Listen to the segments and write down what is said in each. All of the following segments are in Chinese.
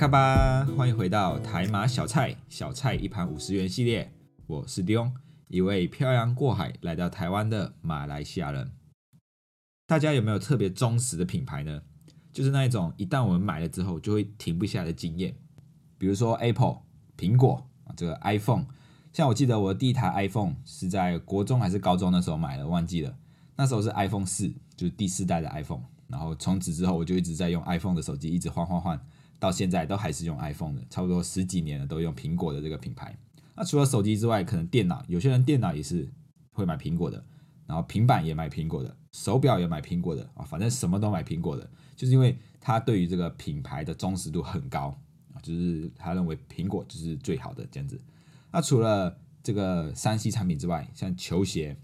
卡巴，欢迎回到台马小菜，小菜一盘五十元系列。我是迪翁，一位漂洋过海来到台湾的马来西亚人。大家有没有特别忠实的品牌呢？就是那一种一旦我们买了之后就会停不下来的经验。比如说 Apple 苹果啊，这个 iPhone。像我记得我的第一台 iPhone 是在国中还是高中的时候买的，忘记了。那时候是 iPhone 四，就是第四代的 iPhone。然后从此之后我就一直在用 iPhone 的手机，一直换换换。到现在都还是用 iPhone 的，差不多十几年了，都用苹果的这个品牌。那除了手机之外，可能电脑，有些人电脑也是会买苹果的，然后平板也买苹果的，手表也买苹果的啊，反正什么都买苹果的，就是因为他对于这个品牌的忠实度很高啊，就是他认为苹果就是最好的这样子。那除了这个三 C 产品之外，像球鞋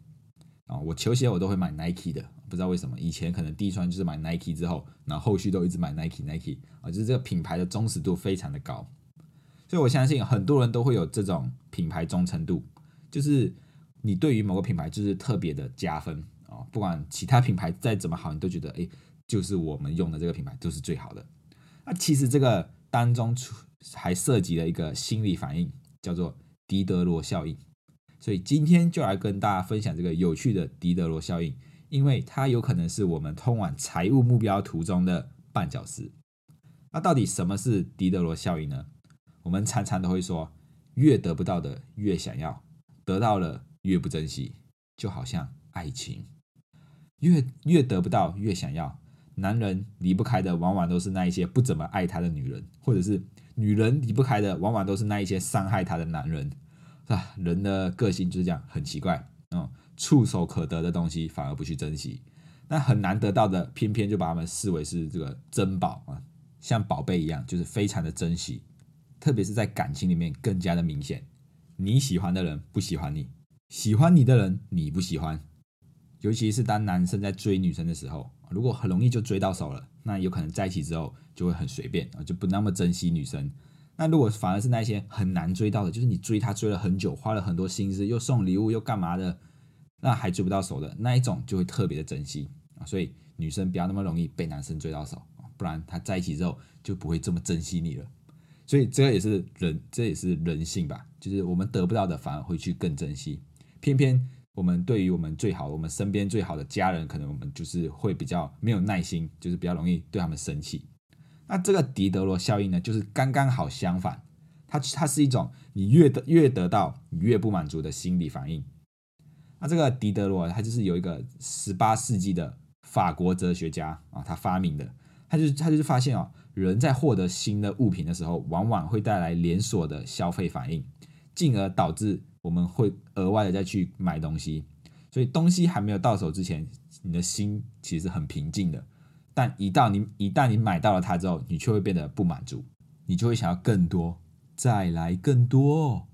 啊，我球鞋我都会买 Nike 的。不知道为什么，以前可能第一双就是买 Nike 之后，然后后续都一直买 Nike Nike 啊，就是这个品牌的忠实度非常的高，所以我相信很多人都会有这种品牌忠诚度，就是你对于某个品牌就是特别的加分啊，不管其他品牌再怎么好，你都觉得哎，就是我们用的这个品牌就是最好的。那其实这个当中出还涉及了一个心理反应，叫做狄德罗效应，所以今天就来跟大家分享这个有趣的狄德罗效应。因为它有可能是我们通往财务目标途中的绊脚石。那到底什么是狄德罗效应呢？我们常常都会说，越得不到的越想要，得到了越不珍惜，就好像爱情，越越得不到越想要。男人离不开的往往都是那一些不怎么爱他的女人，或者是女人离不开的往往都是那一些伤害他的男人，是吧？人的个性就是这样，很奇怪，嗯。触手可得的东西反而不去珍惜，那很难得到的，偏偏就把他们视为是这个珍宝啊，像宝贝一样，就是非常的珍惜。特别是在感情里面更加的明显，你喜欢的人不喜欢你，喜欢你的人你不喜欢。尤其是当男生在追女生的时候，如果很容易就追到手了，那有可能在一起之后就会很随便啊，就不那么珍惜女生。那如果反而是那些很难追到的，就是你追她追了很久，花了很多心思，又送礼物又干嘛的。那还追不到手的那一种，就会特别的珍惜啊，所以女生不要那么容易被男生追到手不然他在一起之后就不会这么珍惜你了。所以这也是人，这也是人性吧，就是我们得不到的反而会去更珍惜。偏偏我们对于我们最好、我们身边最好的家人，可能我们就是会比较没有耐心，就是比较容易对他们生气。那这个狄德罗效应呢，就是刚刚好相反，它它是一种你越得越得到，你越不满足的心理反应。那这个狄德罗，他就是有一个十八世纪的法国哲学家啊，他发明的，他就他就是发现哦，人在获得新的物品的时候，往往会带来连锁的消费反应，进而导致我们会额外的再去买东西。所以东西还没有到手之前，你的心其实很平静的，但一到你一旦你买到了它之后，你却会变得不满足，你就会想要更多，再来更多。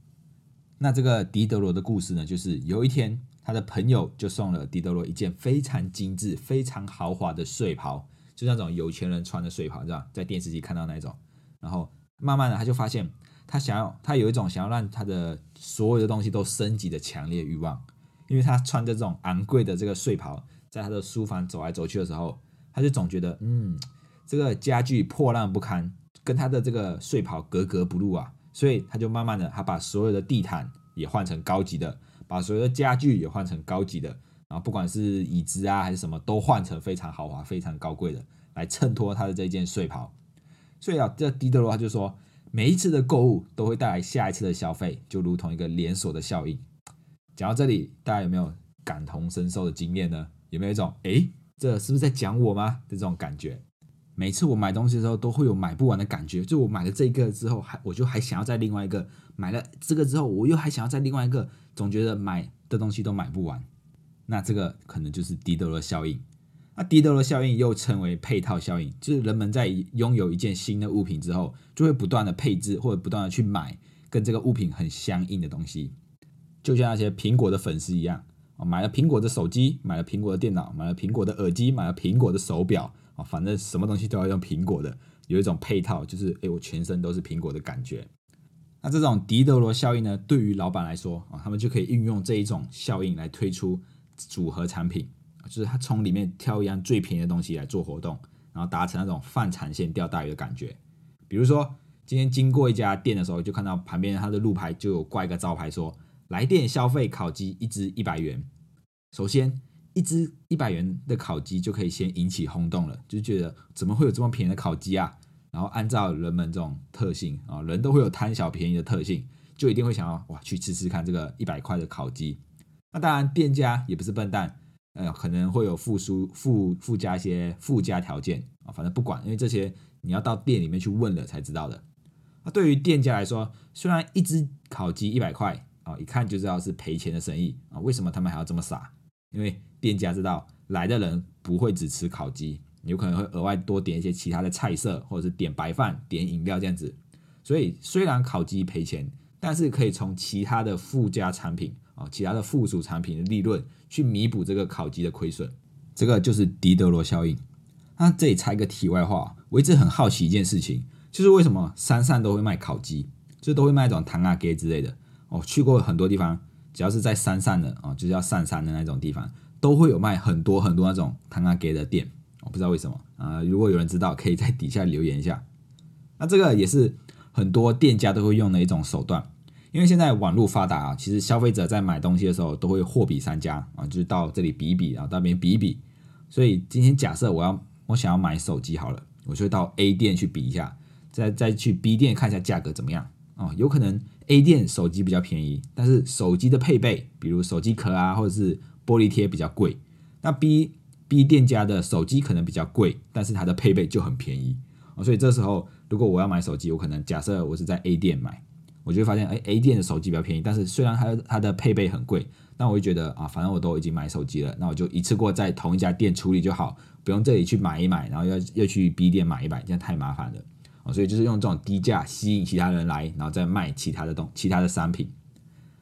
那这个狄德罗的故事呢，就是有一天。他的朋友就送了狄德罗一件非常精致、非常豪华的睡袍，就那种有钱人穿的睡袍，知道在电视机看到那种。然后慢慢的，他就发现他想要，他有一种想要让他的所有的东西都升级的强烈欲望，因为他穿着这种昂贵的这个睡袍，在他的书房走来走去的时候，他就总觉得，嗯，这个家具破烂不堪，跟他的这个睡袍格格不入啊。所以他就慢慢的，他把所有的地毯也换成高级的。把所有的家具也换成高级的，然后不管是椅子啊还是什么，都换成非常豪华、非常高贵的，来衬托他的这件睡袍。所以啊，这狄德罗他就说，每一次的购物都会带来下一次的消费，就如同一个连锁的效应。讲到这里，大家有没有感同身受的经验呢？有没有一种，诶，这是不是在讲我吗？的这种感觉？每次我买东西的时候，都会有买不完的感觉。就我买了这个之后，还我就还想要再另外一个；买了这个之后，我又还想要再另外一个。总觉得买的东西都买不完，那这个可能就是迪德罗效应。那迪德罗效应又称为配套效应，就是人们在拥有一件新的物品之后，就会不断的配置或者不断的去买跟这个物品很相应的东西，就像那些苹果的粉丝一样，啊，买了苹果的手机，买了苹果的电脑，买了苹果的耳机，买了苹果的手表，啊，反正什么东西都要用苹果的，有一种配套，就是诶，我全身都是苹果的感觉。那这种狄德罗效应呢，对于老板来说啊，他们就可以运用这一种效应来推出组合产品，就是他从里面挑一样最便宜的东西来做活动，然后达成那种饭产线钓大鱼的感觉。比如说，今天经过一家店的时候，就看到旁边它的路牌就有挂一个招牌说：“来电消费烤鸡一只一百元。”首先，一只一百元的烤鸡就可以先引起轰动了，就觉得怎么会有这么便宜的烤鸡啊？然后按照人们这种特性啊，人都会有贪小便宜的特性，就一定会想要哇去吃吃看这个一百块的烤鸡。那当然，店家也不是笨蛋，呃，可能会有附输附附加一些附加条件啊，反正不管，因为这些你要到店里面去问了才知道的。那对于店家来说，虽然一只烤鸡一百块啊，一看就知道是赔钱的生意啊，为什么他们还要这么傻？因为店家知道来的人不会只吃烤鸡。有可能会额外多点一些其他的菜色，或者是点白饭、点饮料这样子。所以虽然烤鸡赔钱，但是可以从其他的附加产品啊、其他的附属产品的利润去弥补这个烤鸡的亏损。这个就是狄德罗效应。那这里插一个题外话，我一直很好奇一件事情，就是为什么山上都会卖烤鸡，就都会卖那种糖啊给之类的。哦，去过很多地方，只要是在山上的啊，就是要上山的那种地方，都会有卖很多很多那种糖啊给的店。我不知道为什么啊，如果有人知道，可以在底下留言一下。那这个也是很多店家都会用的一种手段，因为现在网络发达啊，其实消费者在买东西的时候都会货比三家啊，就是到这里比一比，然后到那边比一比。所以今天假设我要我想要买手机好了，我就会到 A 店去比一下，再再去 B 店看一下价格怎么样啊？有可能 A 店手机比较便宜，但是手机的配备，比如手机壳啊，或者是玻璃贴比较贵，那 B。B 店家的手机可能比较贵，但是它的配备就很便宜所以这时候如果我要买手机，我可能假设我是在 A 店买，我就会发现，哎，A 店的手机比较便宜，但是虽然它它的配备很贵，但我就觉得啊，反正我都已经买手机了，那我就一次过在同一家店处理就好，不用这里去买一买，然后要要去 B 店买一买，这样太麻烦了啊。所以就是用这种低价吸引其他人来，然后再卖其他的东其他的商品。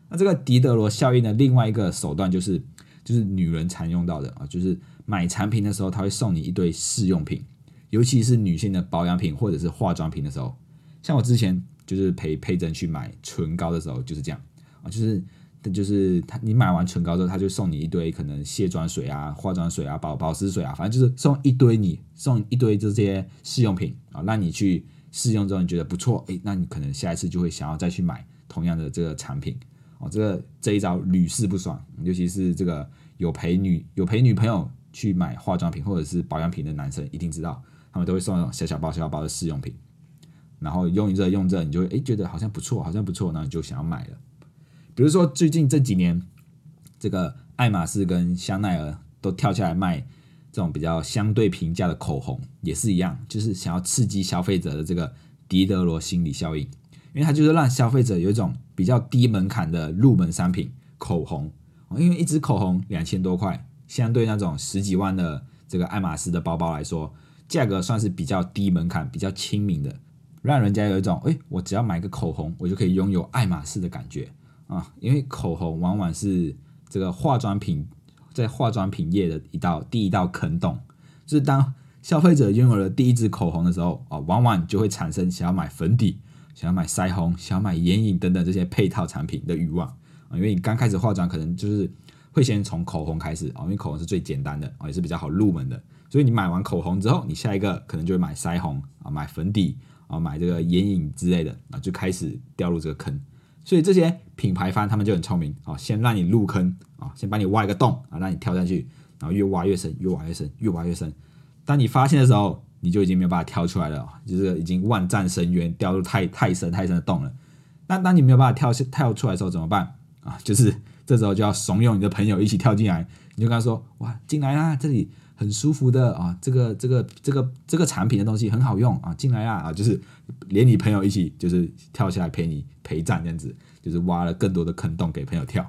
那这个狄德罗效应的另外一个手段就是，就是女人常用到的啊，就是。买产品的时候，他会送你一堆试用品，尤其是女性的保养品或者是化妆品的时候。像我之前就是陪佩珍去买唇膏的时候，就是这样啊，就是就是他你买完唇膏之后，他就送你一堆可能卸妆水啊、化妆水啊、保保湿水啊，反正就是送一堆你送一堆这些试用品啊，让你去试用之后你觉得不错，诶，那你可能下一次就会想要再去买同样的这个产品哦。这个这一招屡试不爽，尤其是这个有陪女有陪女朋友。去买化妆品或者是保养品的男生一定知道，他们都会送那种小小包、小小包的试用品，然后用着用着，你就会诶觉得好像不错，好像不错，那你就想要买了。比如说最近这几年，这个爱马仕跟香奈儿都跳下来卖这种比较相对平价的口红，也是一样，就是想要刺激消费者的这个狄德罗心理效应，因为它就是让消费者有一种比较低门槛的入门商品口红，因为一支口红两千多块。相对那种十几万的这个爱马仕的包包来说，价格算是比较低门槛、比较亲民的，让人家有一种哎，我只要买个口红，我就可以拥有爱马仕的感觉啊！因为口红往往是这个化妆品在化妆品业的一道第一道坑洞，就是当消费者拥有了第一支口红的时候啊，往往就会产生想要买粉底、想要买腮红、想要买眼影等等这些配套产品的欲望啊！因为你刚开始化妆，可能就是。会先从口红开始啊，因为口红是最简单的啊，也是比较好入门的。所以你买完口红之后，你下一个可能就会买腮红啊，买粉底啊，买这个眼影之类的啊，就开始掉入这个坑。所以这些品牌方他们就很聪明啊，先让你入坑啊，先帮你挖一个洞啊，让你跳下去，然后越挖越深，越挖越深，越挖越深。当你发现的时候，你就已经没有办法跳出来了，就是已经万丈深渊，掉入太太深太深的洞了。那当你没有办法跳跳出来的时候怎么办啊？就是。这时候就要怂恿你的朋友一起跳进来，你就跟他说：“哇，进来啦，这里很舒服的啊，这个这个这个这个产品的东西很好用啊，进来啊啊！”就是连你朋友一起就是跳下来陪你陪战这样子，就是挖了更多的坑洞给朋友跳。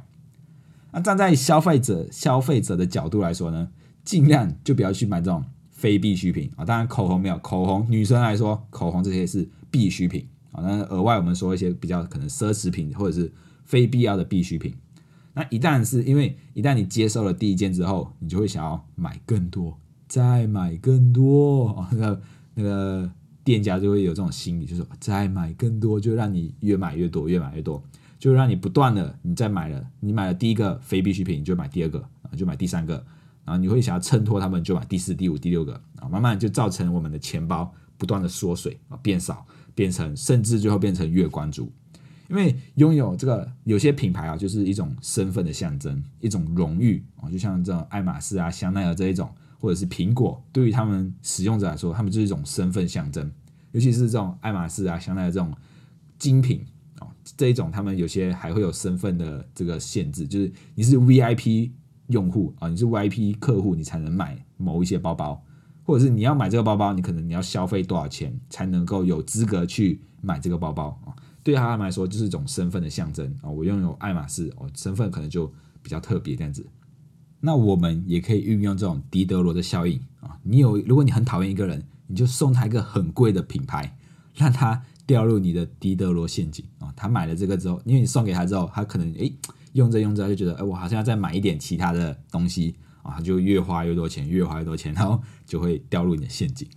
那站在消费者消费者的角度来说呢，尽量就不要去买这种非必需品啊。当然口红没有，口红女生来说，口红这些是必需品啊。那额外我们说一些比较可能奢侈品或者是非必要的必需品。那一旦是因为一旦你接受了第一件之后，你就会想要买更多，再买更多啊。那个那个店家就会有这种心理，就是再买更多，就让你越买越多，越买越多。就让你不断的，你再买了，你买了第一个非必需品，你就买第二个啊，就买第三个，然后你会想要衬托他们，就买第四、第五、第六个啊，慢慢就造成我们的钱包不断的缩水啊，变少，变成甚至最后变成月光族。因为拥有这个有些品牌啊，就是一种身份的象征，一种荣誉啊，就像这种爱马仕啊、香奈儿这一种，或者是苹果，对于他们使用者来说，他们就是一种身份象征，尤其是这种爱马仕啊、香奈儿这种精品啊。这一种，他们有些还会有身份的这个限制，就是你是 VIP 用户啊，你是 VIP 客户，你才能买某一些包包，或者是你要买这个包包，你可能你要消费多少钱才能够有资格去买这个包包啊？对他们来说，就是一种身份的象征啊。我拥有爱马仕，哦，身份可能就比较特别这样子。那我们也可以运用这种狄德罗的效应啊。你有，如果你很讨厌一个人，你就送他一个很贵的品牌，让他。掉入你的狄德罗陷阱啊！他买了这个之后，因为你送给他之后，他可能诶用着用着就觉得，哎，我好像要再买一点其他的东西啊，他就越花越多钱，越花越多钱，然后就会掉入你的陷阱。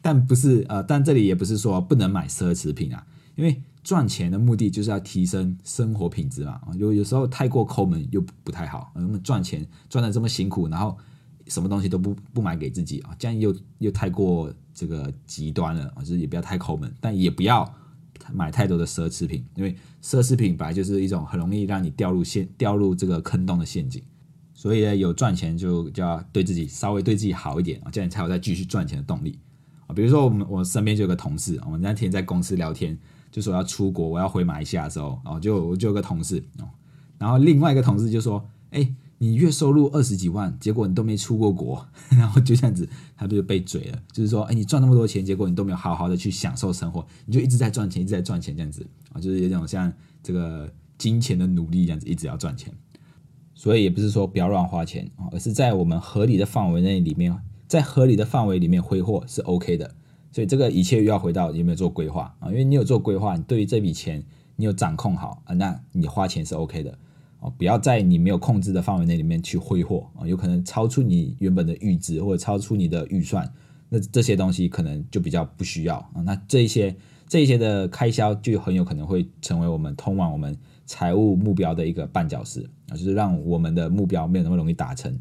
但不是呃，但这里也不是说不能买奢侈品啊，因为赚钱的目的就是要提升生活品质嘛啊，有有时候太过抠门又不太好，那么赚钱赚的这么辛苦，然后什么东西都不不买给自己啊，这样又又太过。这个极端了啊，就是也不要太抠门，但也不要买太多的奢侈品，因为奢侈品本来就是一种很容易让你掉入陷掉入这个坑洞的陷阱。所以呢，有赚钱就就要对自己稍微对自己好一点啊，这样才有再继续赚钱的动力啊。比如说我们我身边就有个同事，我们那天在公司聊天，就说要出国，我要回马来西亚的时候，哦，就我就有个同事哦，然后另外一个同事就说，哎。你月收入二十几万，结果你都没出过国，然后就这样子，他就被嘴了。就是说，哎，你赚那么多钱，结果你都没有好好的去享受生活，你就一直在赚钱，一直在赚钱这样子啊，就是有种像这个金钱的努力这样子，一直要赚钱。所以也不是说不要乱花钱啊，而是在我们合理的范围内里面，在合理的范围里面挥霍是 OK 的。所以这个一切又要回到有没有做规划啊？因为你有做规划，你对于这笔钱你有掌控好啊，那你花钱是 OK 的。不要在你没有控制的范围内里面去挥霍啊，有可能超出你原本的预支或者超出你的预算，那这些东西可能就比较不需要啊。那这一些这一些的开销就很有可能会成为我们通往我们财务目标的一个绊脚石啊，就是让我们的目标没有那么容易达成。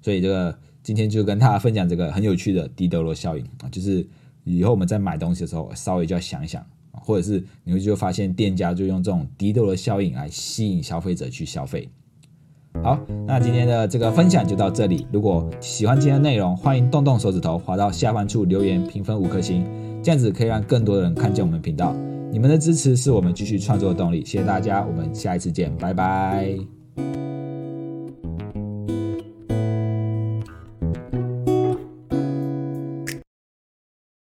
所以这个今天就跟大家分享这个很有趣的狄德罗效应啊，就是以后我们在买东西的时候稍微就要想一想。或者是你会就发现店家就用这种低度的效应来吸引消费者去消费。好，那今天的这个分享就到这里。如果喜欢今天的内容，欢迎动动手指头滑到下方处留言评分五颗星，这样子可以让更多的人看见我们频道。你们的支持是我们继续创作的动力，谢谢大家，我们下一次见，拜拜。